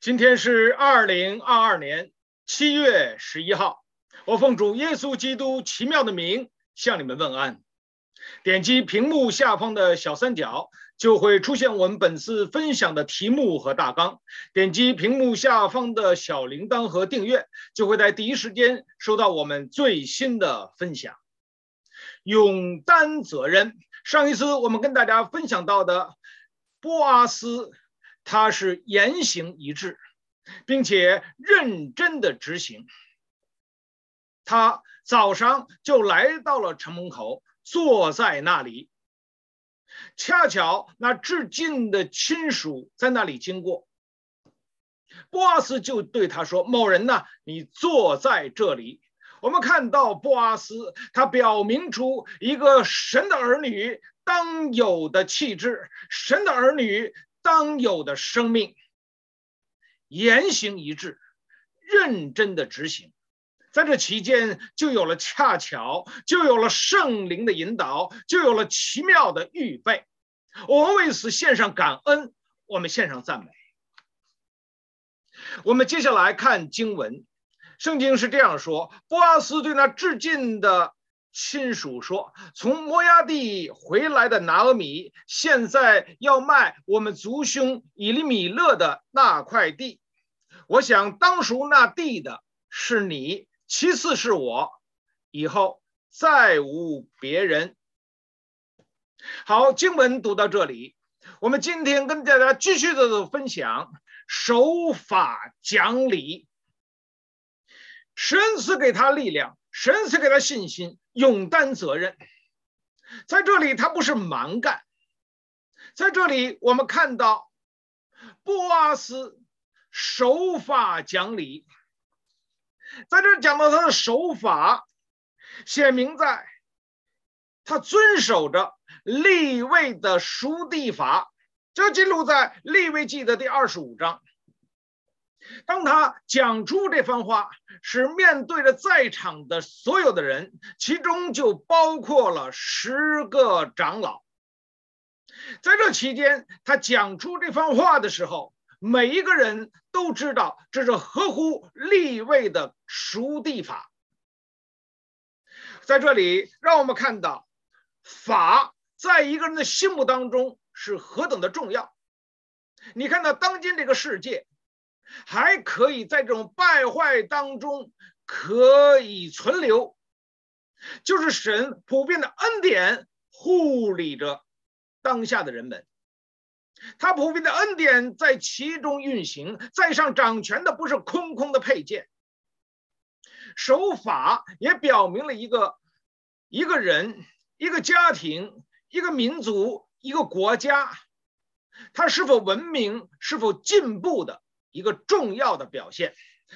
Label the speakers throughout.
Speaker 1: 今天是二零二二年七月十一号，我奉主耶稣基督奇妙的名向你们问安。点击屏幕下方的小三角，就会出现我们本次分享的题目和大纲。点击屏幕下方的小铃铛和订阅，就会在第一时间收到我们最新的分享。勇担责任。上一次我们跟大家分享到的波阿斯。他是言行一致，并且认真的执行。他早上就来到了城门口，坐在那里。恰巧那致敬的亲属在那里经过，波阿斯就对他说：“某人呐，你坐在这里。”我们看到波阿斯，他表明出一个神的儿女当有的气质，神的儿女。当有的生命，言行一致，认真的执行，在这期间就有了恰巧，就有了圣灵的引导，就有了奇妙的预备。我们为此献上感恩，我们献上赞美。我们接下来看经文，圣经是这样说：波阿斯对那至近的。亲属说：“从摩押地回来的拿俄米，现在要卖我们族兄以利米勒的那块地。我想当赎那地的是你，其次是我，以后再无别人。”好，经文读到这里，我们今天跟大家继续的分享守法讲理，神赐给他力量，神赐给他信心。勇担责任，在这里他不是蛮干，在这里我们看到波阿斯守法讲理，在这讲到他的守法，写明在他遵守着立位的赎地法，这记录在立位记的第二十五章。当他讲出这番话，是面对着在场的所有的人，其中就包括了十个长老。在这期间，他讲出这番话的时候，每一个人都知道这是合乎立位的赎地法。在这里，让我们看到法在一个人的心目当中是何等的重要。你看到当今这个世界。还可以在这种败坏当中可以存留，就是神普遍的恩典护理着当下的人们，他普遍的恩典在其中运行，在上掌权的不是空空的佩剑。守法也表明了一个一个人、一个家庭、一个民族、一个国家，他是否文明、是否进步的。一个重要的表现，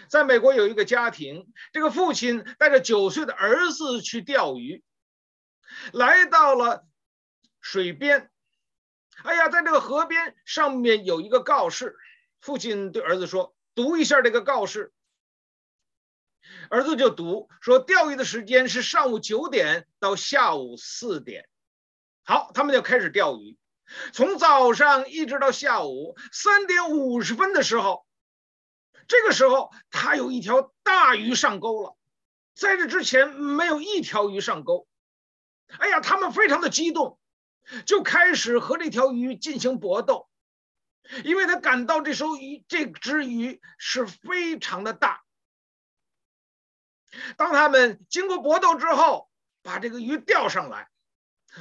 Speaker 1: 在美国有一个家庭，这个父亲带着九岁的儿子去钓鱼，来到了水边。哎呀，在这个河边上面有一个告示，父亲对儿子说：“读一下这个告示。”儿子就读说：“钓鱼的时间是上午九点到下午四点。”好，他们就开始钓鱼。从早上一直到下午三点五十分的时候，这个时候他有一条大鱼上钩了，在这之前没有一条鱼上钩。哎呀，他们非常的激动，就开始和这条鱼进行搏斗，因为他感到这艘鱼这只鱼是非常的大。当他们经过搏斗之后，把这个鱼钓上来，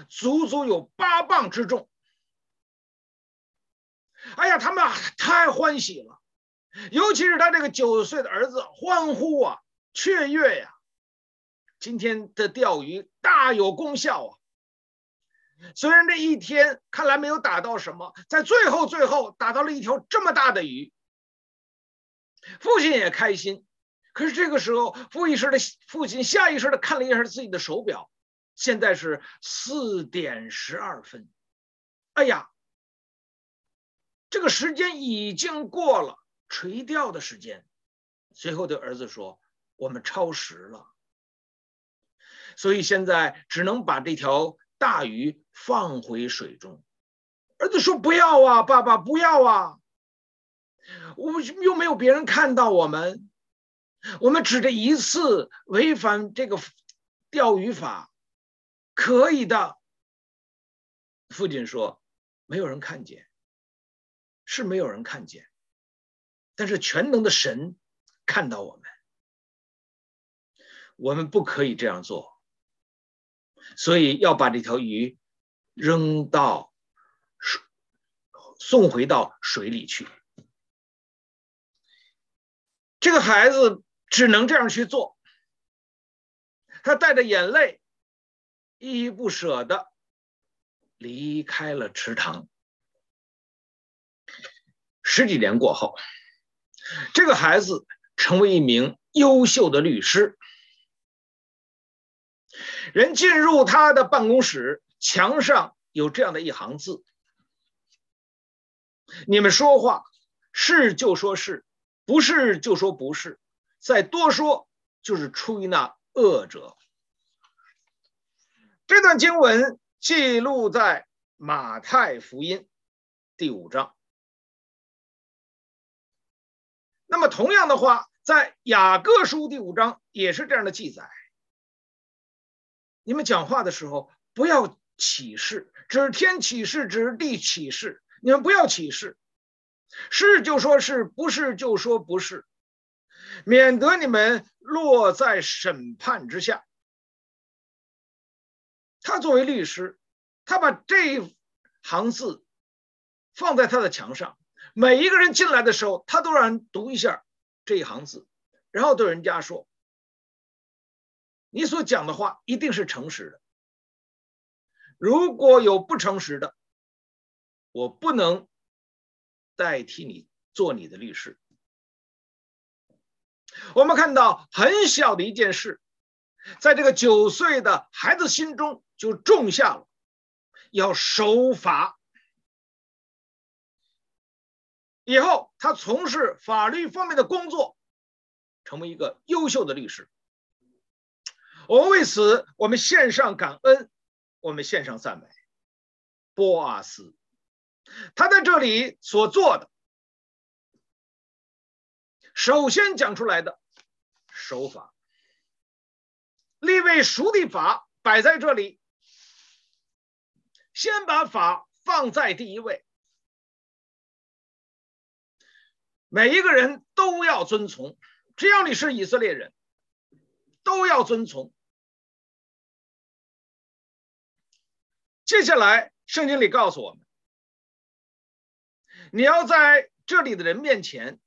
Speaker 1: 足足有八磅之重。哎呀，他们太欢喜了，尤其是他这个九岁的儿子，欢呼啊，雀跃呀！今天的钓鱼大有功效啊！虽然这一天看来没有打到什么，在最后最后打到了一条这么大的鱼，父亲也开心。可是这个时候，父意识的父亲下意识的看了一下自己的手表，现在是四点十二分。哎呀！这个时间已经过了垂钓的时间，随后对儿子说：“我们超时了，所以现在只能把这条大鱼放回水中。”儿子说：“不要啊，爸爸，不要啊！”我们又没有别人看到我们，我们只这一次违反这个钓鱼法，可以的。父亲说：“没有人看见，是没有人看见，但是全能的神看到我们，我们不可以这样做，所以要把这条鱼扔到水，送回到水里去。”这个孩子只能这样去做，他带着眼泪，依依不舍的离开了池塘。十几年过后，这个孩子成为一名优秀的律师。人进入他的办公室，墙上有这样的一行字：“你们说话，是就说是。”不是就说不是，再多说就是出于那恶者。这段经文记录在马太福音第五章。那么同样的话，在雅各书第五章也是这样的记载。你们讲话的时候不要起誓，指天起誓，指地起誓，你们不要起誓。是就说是，不是就说不是，免得你们落在审判之下。他作为律师，他把这一行字放在他的墙上，每一个人进来的时候，他都让人读一下这一行字，然后对人家说：“你所讲的话一定是诚实的。如果有不诚实的，我不能。”代替你做你的律师。我们看到很小的一件事，在这个九岁的孩子心中就种下了要守法。以后他从事法律方面的工作，成为一个优秀的律师。我们为此，我们献上感恩，我们献上赞美。波阿斯。他在这里所做的，首先讲出来的守法，立位熟地法摆在这里，先把法放在第一位，每一个人都要遵从，只要你是以色列人，都要遵从。接下来，圣经里告诉我们。你要在这里的人面前，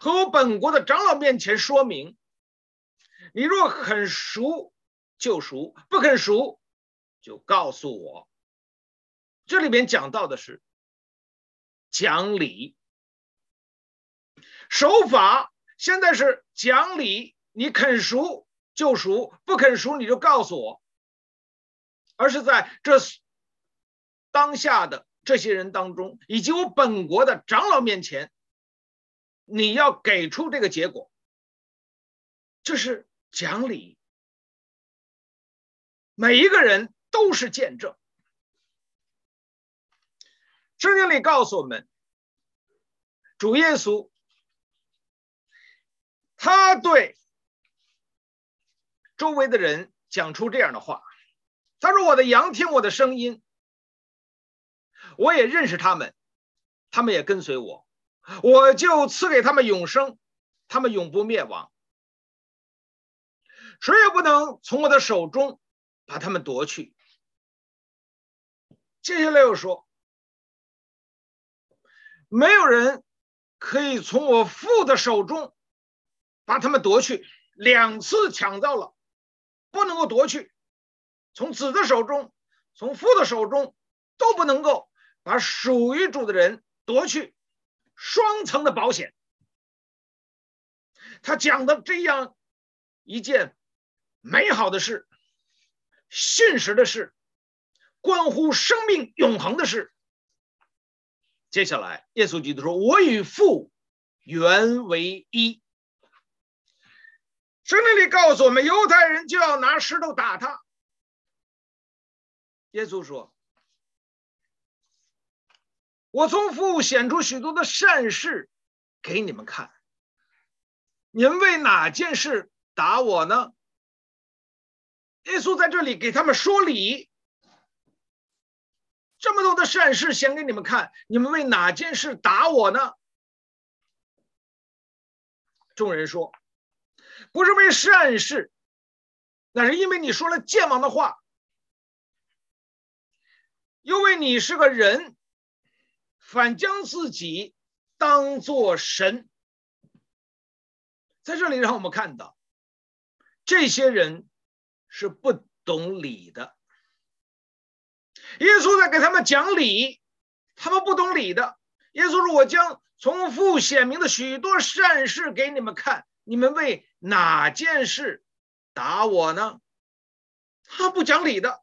Speaker 1: 和我本国的长老面前说明，你若肯赎就赎，不肯赎就告诉我。这里面讲到的是讲理，守法现在是讲理，你肯赎就赎，不肯赎你就告诉我，而是在这当下的。这些人当中，以及我本国的长老面前，你要给出这个结果，这是讲理。每一个人都是见证。圣经里告诉我们，主耶稣，他对周围的人讲出这样的话，他说：“我的羊听我的声音。”我也认识他们，他们也跟随我，我就赐给他们永生，他们永不灭亡，谁也不能从我的手中把他们夺去。接下来又说，没有人可以从我父的手中把他们夺去，两次抢到了，不能够夺去，从子的手中，从父的手中都不能够。把属于主的人夺去，双层的保险。他讲的这样一件美好的事，现实的事，关乎生命永恒的事。接下来，耶稣基督说：“我与父原为一。”圣经里告诉我们，犹太人就要拿石头打他。耶稣说。我从父显出许多的善事给你们看，你们为哪件事打我呢？耶稣在这里给他们说理，这么多的善事显给你们看，你们为哪件事打我呢？众人说，不是为善事，那是因为你说了僭妄的话，因为你是个人，反将自己当作神。在这里让我们看到，这些人。是不懂理的。耶稣在给他们讲理，他们不懂理的。耶稣说：“我将从父显明的许多善事给你们看，你们为哪件事打我呢？”他不讲理的。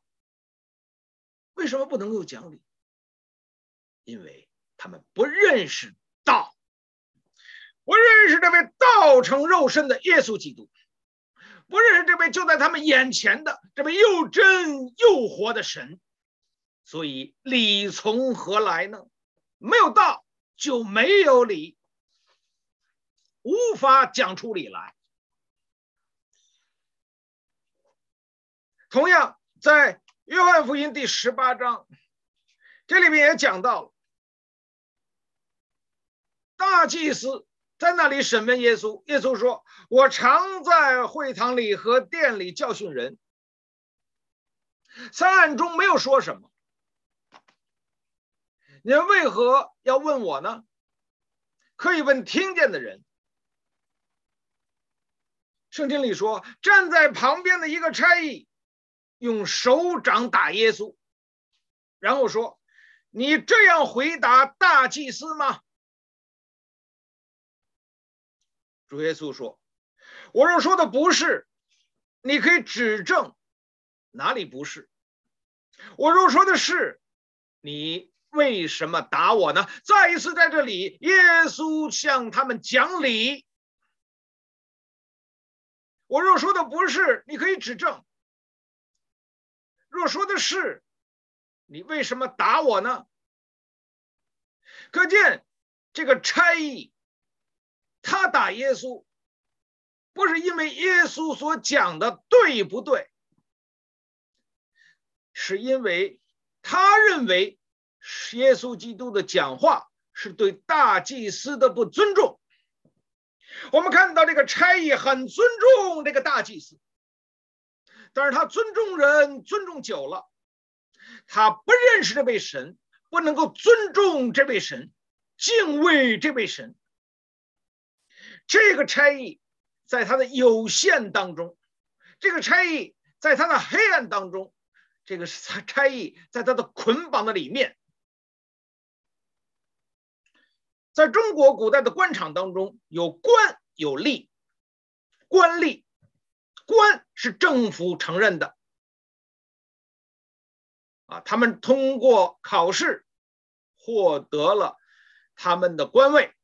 Speaker 1: 为什么不能够讲理？因为他们不认识道，不认识这位道成肉身的耶稣基督。不认识这位就在他们眼前的这位又真又活的神，所以理从何来呢？没有道就没有理，无法讲出理来。同样，在约翰福音第十八章，这里面也讲到大祭司。在那里审问耶稣，耶稣说：“我常在会堂里和殿里教训人。三案中没有说什么，你们为何要问我呢？可以问听见的人。圣经里说，站在旁边的一个差役用手掌打耶稣，然后说：‘你这样回答大祭司吗？’”主耶稣说：“我若说的不是，你可以指证哪里不是；我若说的是，你为什么打我呢？”再一次在这里，耶稣向他们讲理。我若说的不是，你可以指证；若说的是，你为什么打我呢？可见这个差役。他打耶稣，不是因为耶稣所讲的对不对，是因为他认为耶稣基督的讲话是对大祭司的不尊重。我们看到这个差役很尊重这个大祭司，但是他尊重人尊重久了，他不认识这位神，不能够尊重这位神，敬畏这位神。这个差役在他的有限当中，这个差役在他的黑暗当中，这个差差役在他的捆绑的里面，在中国古代的官场当中，有官有吏，官吏，官是政府承认的，啊，他们通过考试获得了他们的官位，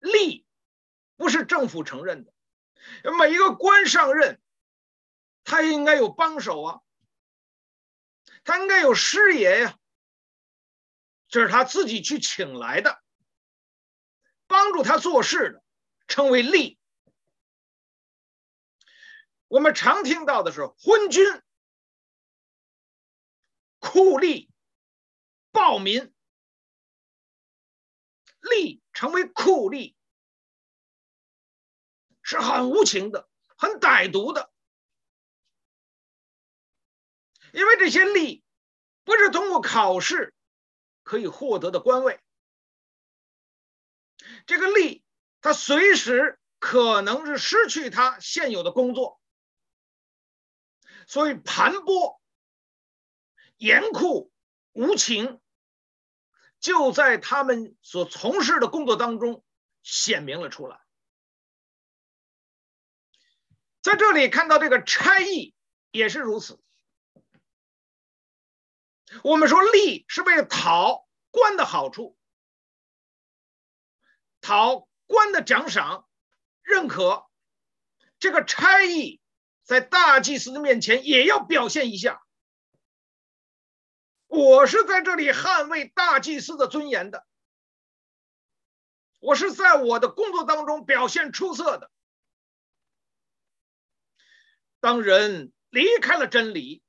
Speaker 1: 吏。不是政府承认的，每一个官上任，他应该有帮手啊，他应该有师爷呀，这是他自己去请来的，帮助他做事的，称为吏。我们常听到的是昏君、酷吏、暴民，吏成为酷吏。是很无情的，很歹毒的，因为这些吏不是通过考试可以获得的官位，这个吏他随时可能是失去他现有的工作，所以盘剥、严酷、无情，就在他们所从事的工作当中显明了出来。在这里看到这个差役也是如此。我们说吏是为了讨官的好处，讨官的奖赏、认可。这个差役在大祭司的面前也要表现一下。我是在这里捍卫大祭司的尊严的，我是在我的工作当中表现出色的。当人离开了真理，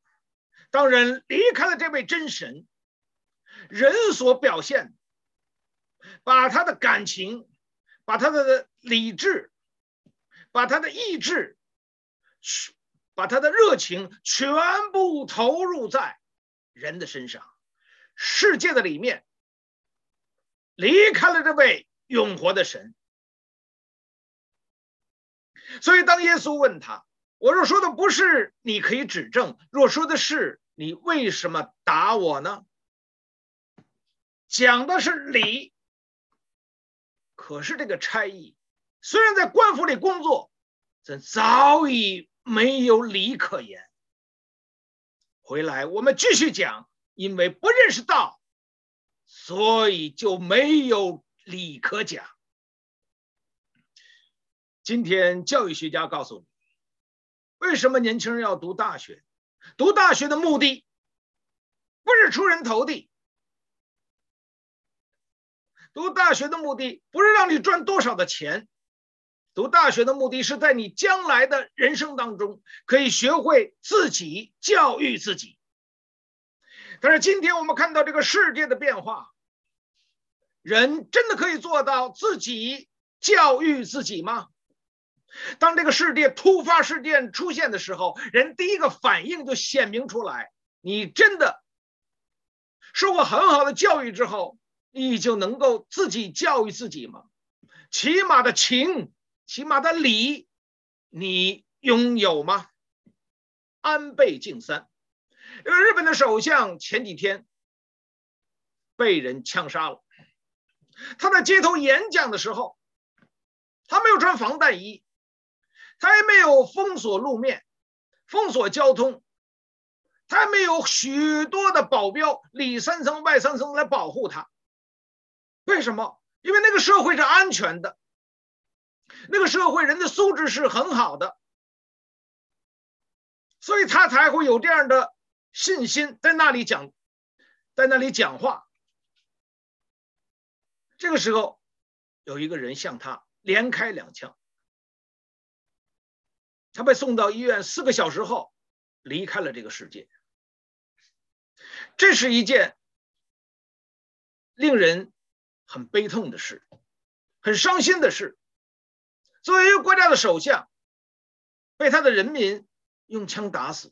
Speaker 1: 当人离开了这位真神，人所表现，把他的感情，把他的理智，把他的意志，把他的热情全部投入在人的身上，世界的里面，离开了这位永活的神。所以，当耶稣问他：“我若说的不是，你可以指正；若说的是，你为什么打我呢？”讲的是理，可是这个差役虽然在官府里工作，但早已没有理可言。回来，我们继续讲，因为不认识道，所以就没有理可讲。今天教育学家告诉你，为什么年轻人要读大学？读大学的目的不是出人头地，读大学的目的不是让你赚多少的钱。读大学的目的是在你将来的人生当中可以学会自己教育自己。但是今天我们看到这个世界的变化，人真的可以做到自己教育自己吗？当这个世界突发事件出现的时候，人第一个反应就显明出来：你真的受过很好的教育之后，你就能够自己教育自己吗？起码的情。起码的礼，你拥有吗？安倍晋三，因为日本的首相前几天被人枪杀了。他在街头演讲的时候，他没有穿防弹衣，他也没有封锁路面、封锁交通，他也没有许多的保镖里三层外三层来保护他。为什么？因为那个社会是安全的。那个社会人的素质是很好的，所以他才会有这样的信心在那里讲，在那里讲话。这个时候，有一个人向他连开两枪，他被送到医院，四个小时后离开了这个世界。这是一件令人很悲痛的事，很伤心的事。作为一个国家的首相，被他的人民用枪打死。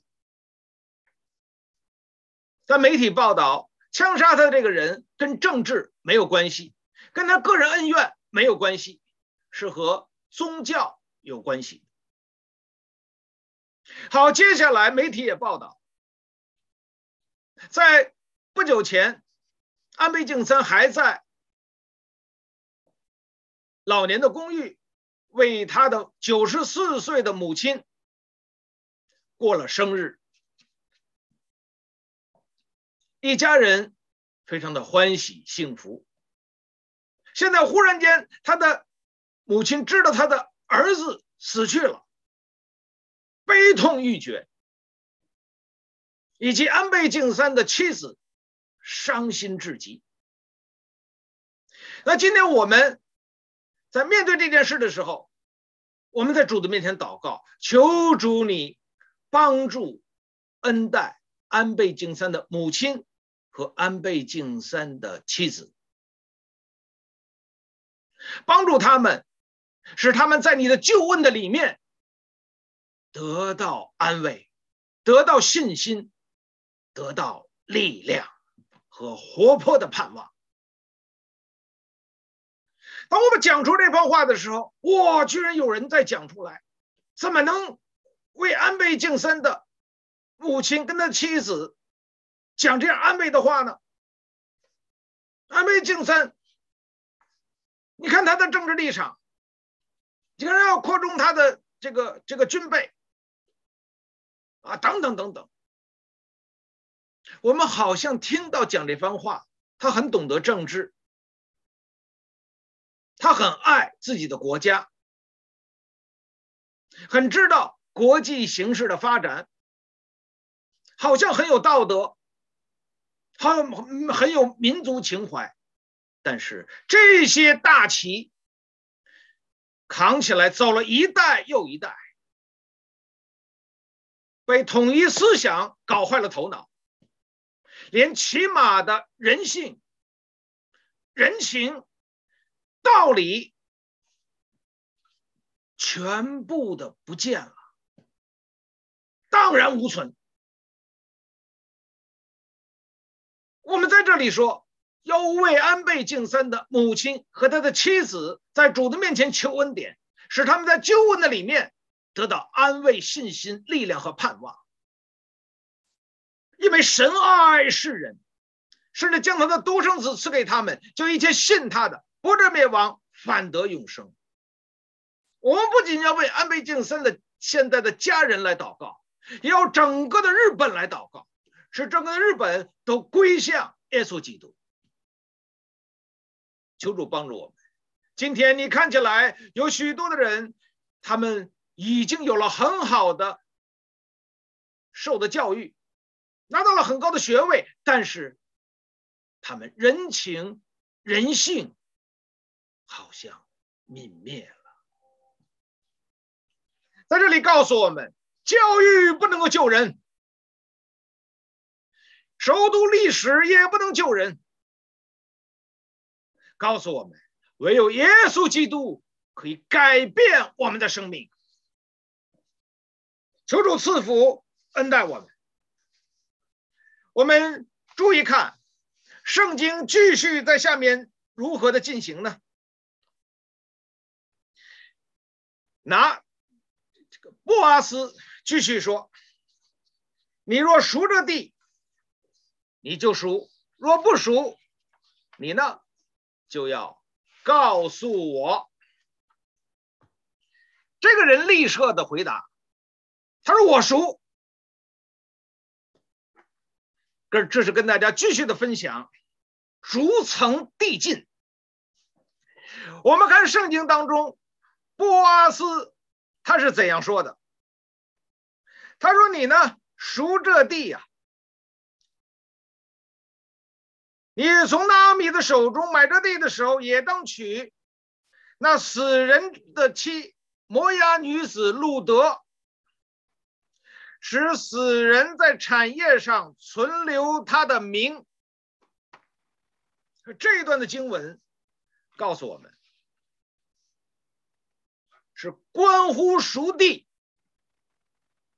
Speaker 1: 在媒体报道，枪杀他的这个人跟政治没有关系，跟他个人恩怨没有关系，是和宗教有关系。好，接下来媒体也报道，在不久前，安倍晋三还在老年的公寓。为他的九十四岁的母亲过了生日，一家人非常的欢喜幸福。现在忽然间，他的母亲知道他的儿子死去了，悲痛欲绝，以及安倍晋三的妻子伤心至极。那今天我们在面对这件事的时候，我们在主的面前祷告，求主你帮助恩待安倍晋三的母亲和安倍晋三的妻子，帮助他们，使他们在你的救恩的里面得到安慰，得到信心，得到力量和活泼的盼望。当我们讲出这番话的时候，哇，居然有人在讲出来，怎么能为安倍晋三的母亲跟他妻子讲这样安慰的话呢？安倍晋三，你看他的政治立场，竟然要扩充他的这个这个军备啊，等等等等，我们好像听到讲这番话，他很懂得政治。他很爱自己的国家，很知道国际形势的发展，好像很有道德，很很有民族情怀，但是这些大旗扛起来走了一代又一代，被统一思想搞坏了头脑，连起码的人性、人情、道理全部的不见了，荡然无存。我们在这里说，要为安倍晋三的母亲和他的妻子在主的面前求恩典，使他们在救恩的里面得到安慰、信心、力量和盼望。因为神爱世人，甚至将他的独生子赐给他们，就一切信他的，不至灭亡，反得永生。我们不仅要为安倍晋三的现在的家人来祷告，也要整个的日本来祷告。使整个日本都归向耶稣基督，求主帮助我们。今天你看起来有许多的人，他们已经有了很好的受的教育，拿到了很高的学位，但是他们人情人性好像泯灭了。在这里告诉我们，教育不能够救人。熟读历史也不能救人，告诉我们，唯有耶稣基督可以改变我们的生命。求主赐福恩待我们。我们注意看，圣经继续在下面如何的进行呢？那这个布阿斯继续说：“你若熟这地。”你就熟，若不熟，你呢就要告诉我。这个人立刻的回答，他说：“我熟。”这这是跟大家继续的分享，逐层递进。我们看圣经当中，波阿斯他是怎样说的？他说：“你呢赎这地呀、”你从拿俄米的手中买这地的时候，也当娶那死人的妻摩押女子路得，使死人在产业上存留他的名。这一段的经文告诉我们，是关乎熟地。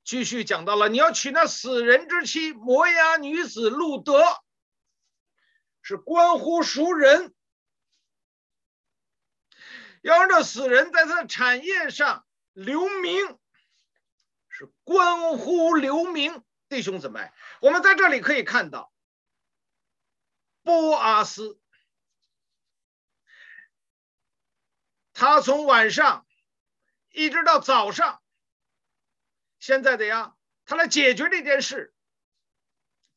Speaker 1: 继续讲到了，你要娶那死人之妻摩押女子路得。是关乎熟人，要让这死人在他的产业上留名，是关乎留名。弟兄姊妹，我们在这里可以看到，波阿斯，他从晚上一直到早上，现在的呀，他来解决这件事，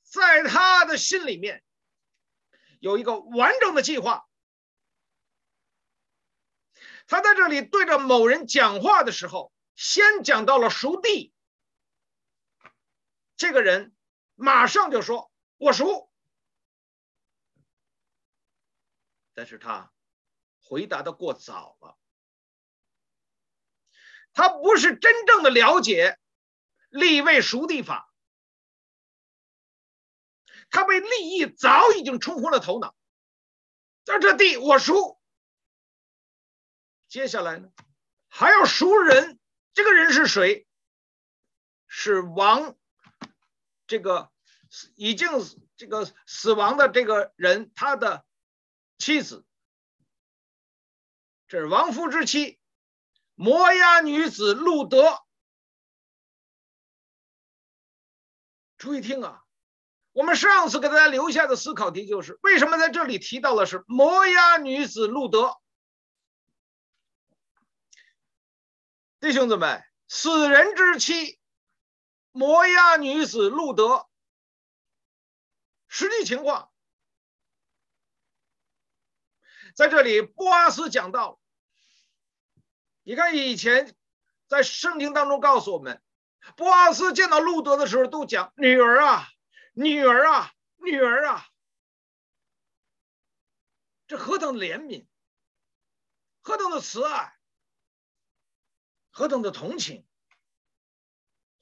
Speaker 1: 在他的心里面。有一个完整的计划。他在这里对着某人讲话的时候，先讲到了赎地。这个人马上就说：“我赎。”但是他回答的过早了。他不是真正的了解立位赎地法。他被利益早已经冲昏了头脑，在这地我赎，接下来呢，还要赎人，这个人是谁？是亡，这个已经这个死亡的这个人，他的妻子，这是亡夫之妻，摩押女子路德。注意听啊！我们上次给大家留下的思考题就是：为什么在这里提到的是摩押女子路德？弟兄姊妹，死人之妻摩押女子路德，实际情况在这里，波阿斯讲到，你看以前在圣经当中告诉我们，波阿斯见到路得的时候都讲女儿啊。女儿啊，女儿啊，这何等怜悯，何等的慈爱，何等的同情，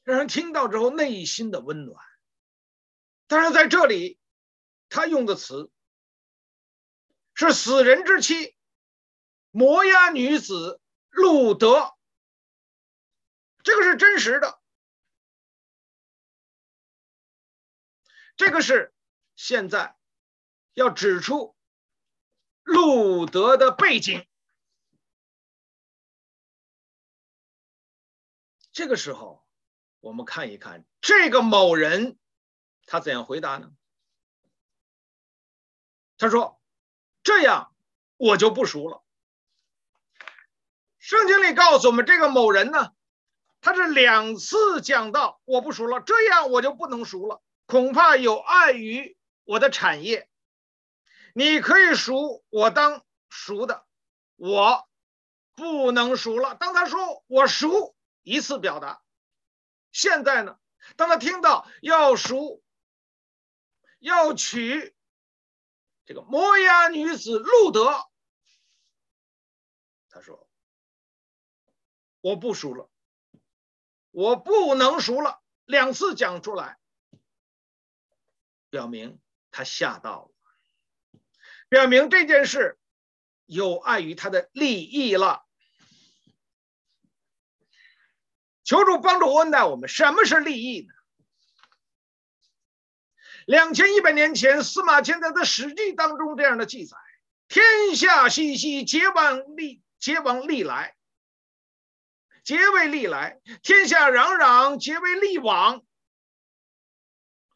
Speaker 1: 让人听到之后内心的温暖。但是在这里，他用的词是死人之妻，摩押女子路德，这个是真实的，这个是现在要指出路德的背景。这个时候，我们看一看这个某人。他怎样回答呢？他说：“这样我就不熟了。”圣经里告诉我们，这个某人呢，他是两次讲到我不赎了，这样我就不能赎了，恐怕有碍于我的产业。你可以赎我当赎的，我不能赎了。当他说我赎一次表达，现在呢，当他听到要赎。要娶这个摩押女子路得，他说：“我不赎了，我不能赎了。”两次讲出来，表明他吓到了，表明这件事有碍于他的利益了。求助帮助恩待我们，什么是利益呢？两千一百年前，司马迁在他《史记》当中这样的记载：“天下熙熙，桀亡历，皆往历来，皆为利来；天下攘攘，皆为利往。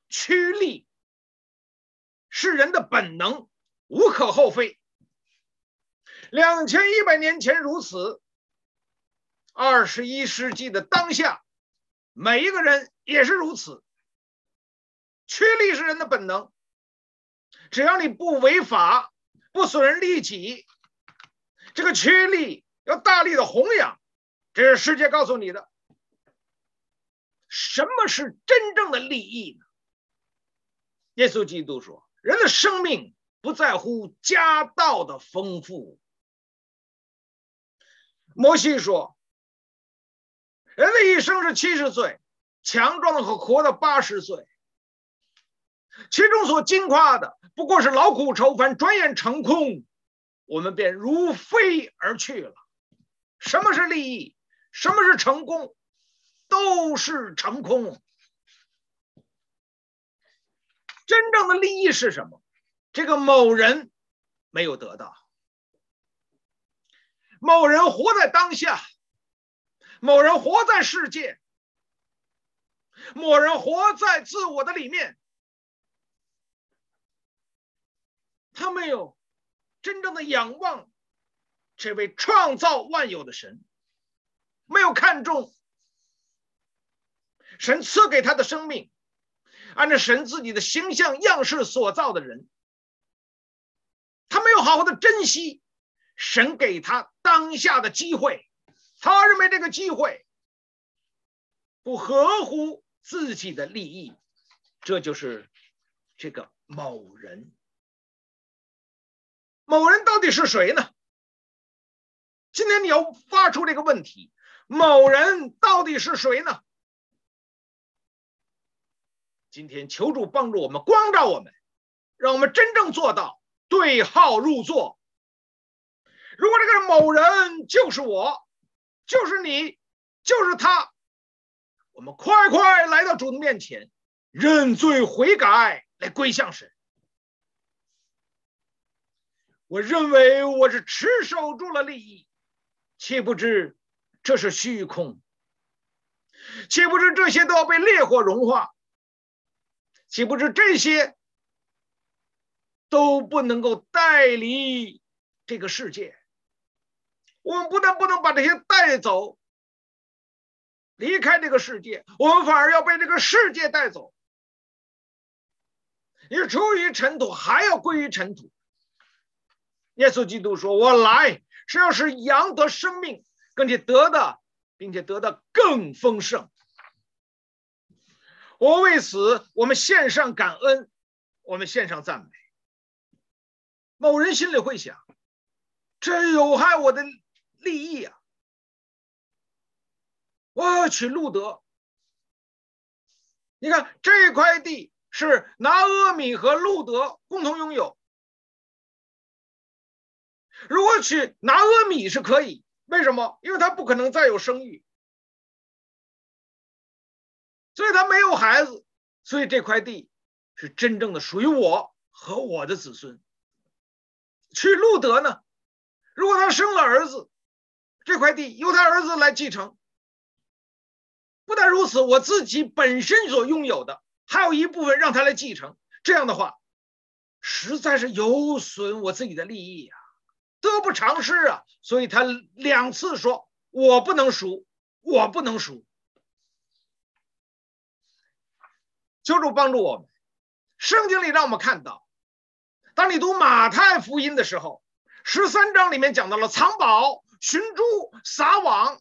Speaker 1: 趋利是人的本能，无可厚非。两千一百年前如此，二十一世纪的当下，每一个人也是如此。”趋利是人的本能，只要你不违法，不损人利己，这个趋利要大力的弘扬，这是世界告诉你的。什么是真正的利益呢？耶稣基督说：“人的生命不在乎家道的丰富。”摩西说：“人的一生是七十岁，强壮的可活到八十岁。”其中所矜夸的不过是劳苦愁烦，转眼成空，我们便如飞而去了。什么是利益？什么是成功？都是成空。真正的利益是什么？这个某人没有得到。某人活在当下，某人活在世界，某人活在自我的里面。他没有真正的仰望这位创造万有的神，没有看重神赐给他的生命，按照神自己的形象样式所造的人，他没有好好的珍惜神给他当下的机会，他认为这个机会不合乎自己的利益，这就是这个某人。某人到底是谁呢？今天你要发出这个问题：某人到底是谁呢？今天求主帮助我们，光照我们，让我们真正做到对号入座。如果这个某人就是我，就是你，就是他，我们快快来到主的面前，认罪悔改，来归向神。我认为我是持守住了利益，岂不知这是虚空？岂不知这些都要被烈火融化？岂不知这些都不能够带离这个世界？我们不但不能把这些带走，离开这个世界，我们反而要被这个世界带走。你出于尘土，还要归于尘土。耶稣基督说：“我来是要使羊得生命，并且得的，并且得的更丰盛。我为此，我们献上感恩，我们献上赞美。某人心里会想：这有害我的利益啊！我要娶路德。你看这块地是拿阿米和路德共同拥有。如果娶拿阿米是可以，为什么？因为他不可能再有生育，所以他没有孩子，所以这块地是真正的属于我和我的子孙。去路德呢？如果他生了儿子，这块地由他儿子来继承。不但如此，我自己本身所拥有的还有一部分让他来继承。这样的话，实在是有损我自己的利益啊，得不偿失啊。所以他两次说：“我不能赎，我不能赎。”求主帮助我们。圣经里让我们看到，当你读马太福音的时候，十三章里面讲到了藏宝、寻珠、撒网。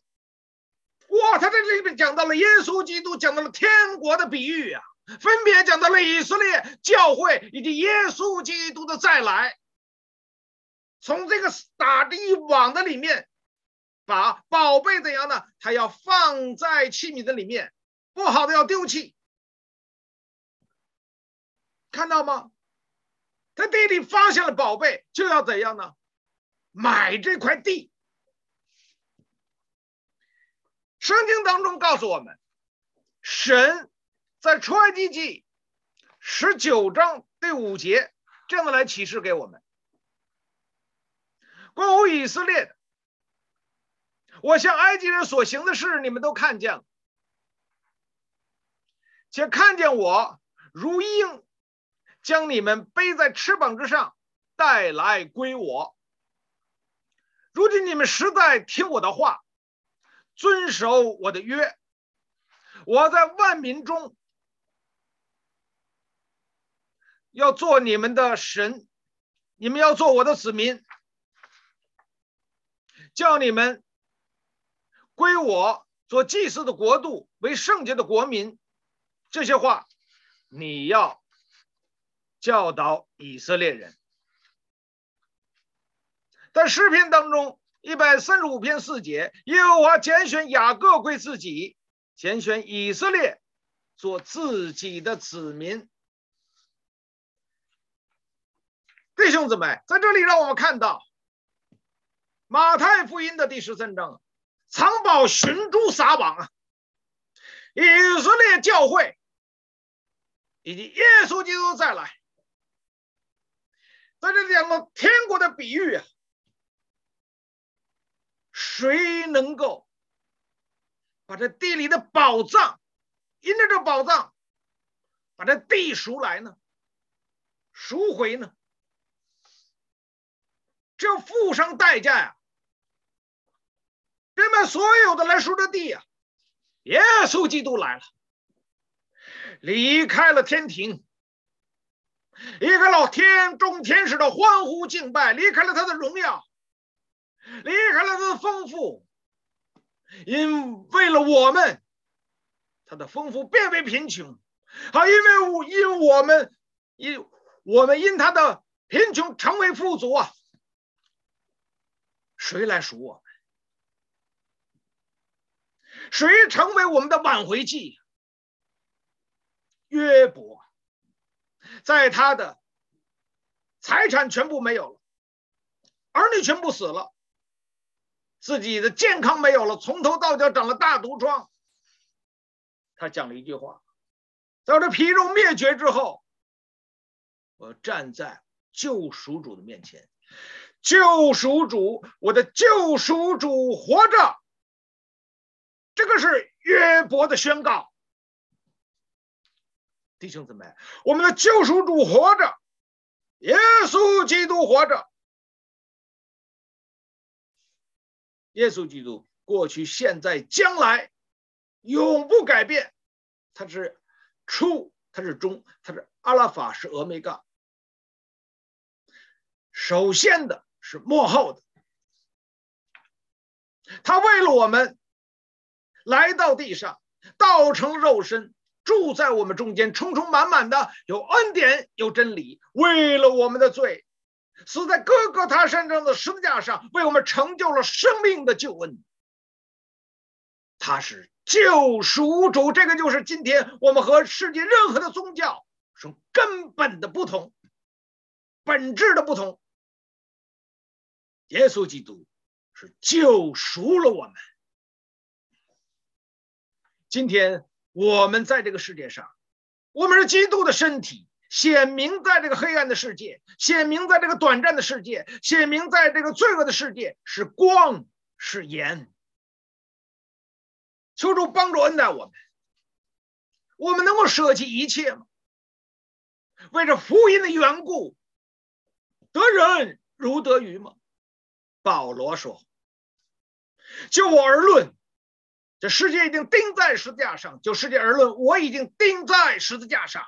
Speaker 1: 哇，他在这里面讲到了耶稣基督，讲到了天国的比喻啊，分别讲到了以色列教会以及耶稣基督的再来。从这个打着一网的里面，把宝贝怎样呢？他要放在器皿的里面，不好的要丢弃。看到吗？他地里发现了宝贝，就要怎样呢？买这块地。圣经当中告诉我们，神在出埃及记十九章第五节这样来启示给我们：关于以色列的，我向埃及人所行的事，你们都看见了，且看见我如鹰将你们背在翅膀之上带来归我。如今你们实在听我的话。遵守我的约，我在万民中要做你们的神，你们要做我的子民，叫你们归我做祭祀的国度，为圣洁的国民。这些话你要教导以色列人。在诗篇当中。一百三十五篇四节，耶和华拣选雅各归自己，拣选以色列做自己的子民。弟兄姊妹，在这里让我们看到马太福音的第十三章，藏宝寻珠撒网啊，以色列教会以及耶稣基督再来，在这两个天国的比喻啊。谁能够把这地里的宝藏，因着这宝藏，把这地赎来呢？赎回呢？这要付上代价呀！人们所有的来赎这地呀，耶稣基督来了，离开了天庭，离开了天众天使的欢呼敬拜，离开了他的荣耀。离开了他的丰富，因为了我们，他的丰富变为贫穷，好，因为我因我们因我们因他的贫穷成为富足啊！谁来赎我？谁成为我们的挽回剂？约伯，在他的财产全部没有了，儿女全部死了。自己的健康没有了，从头到脚长了大毒疮。他讲了一句话：“在我这皮肉灭绝之后，我站在救赎主的面前，救赎主，我的救赎主活着。”这个是约伯的宣告。弟兄姊妹，我们的救赎主活着，耶稣基督活着。耶稣基督过去、现在、将来，永不改变。他是初，他是终，他是阿拉法，是俄梅嘎。首先的是末后的。他为了我们来到地上，道成肉身，住在我们中间，充充满满的有恩典，有真理。为了我们的罪，死在各各他山上的十字架上，为我们成就了生命的救恩。他是救赎主，这个就是今天我们和世界任何的宗教是根本的不同，本质的不同。耶稣基督是救赎了我们。今天我们在这个世界上，我们是基督的身体。显明在这个黑暗的世界，显明在这个短暂的世界，显明在这个罪恶的世界，是光是盐。求主帮助恩待我们，我们能够舍弃一切吗？为着福音的缘故，得人如得鱼吗？保罗说：“就我而论，这世界已经钉在十字架上；就世界而论，我已经钉在十字架上。”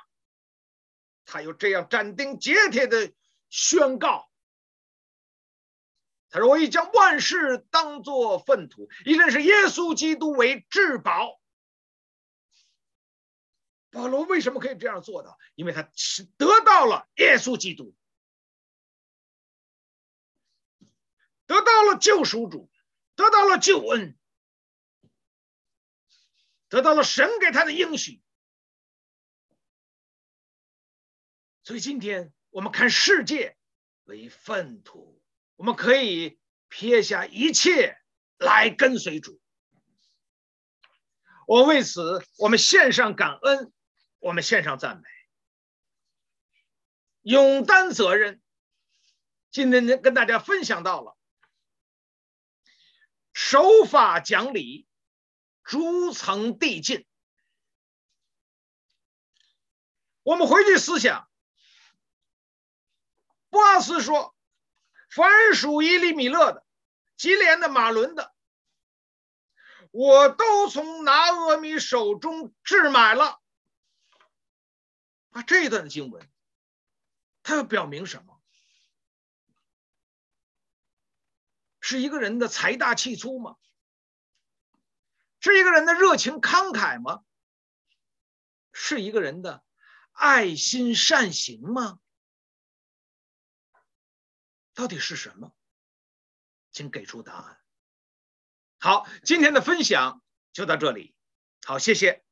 Speaker 1: 他又这样斩钉截铁的宣告：“他说，我已将万事当作粪土，以认识耶稣基督为至宝。”保罗为什么可以这样做的？因为他是得到了耶稣基督，得到了救赎主，得到了救恩，得到了神给他的应许。所以今天我们看世界为粪土，我们可以撇下一切来跟随主。我为此，我们献上感恩，我们献上赞美，勇担责任。今天跟大家分享到了守法讲理，逐层递进。我们回去思想。波拉斯说：“凡属伊利米勒的、吉连的、马伦的，我都从拿俄米手中置买了。”啊，这一段经文，它要表明什么？是一个人的财大气粗吗？是一个人的热情慷慨吗？是一个人的爱心善行吗？到底是什么？请给出答案。好，今天的分享就到这里。好，谢谢。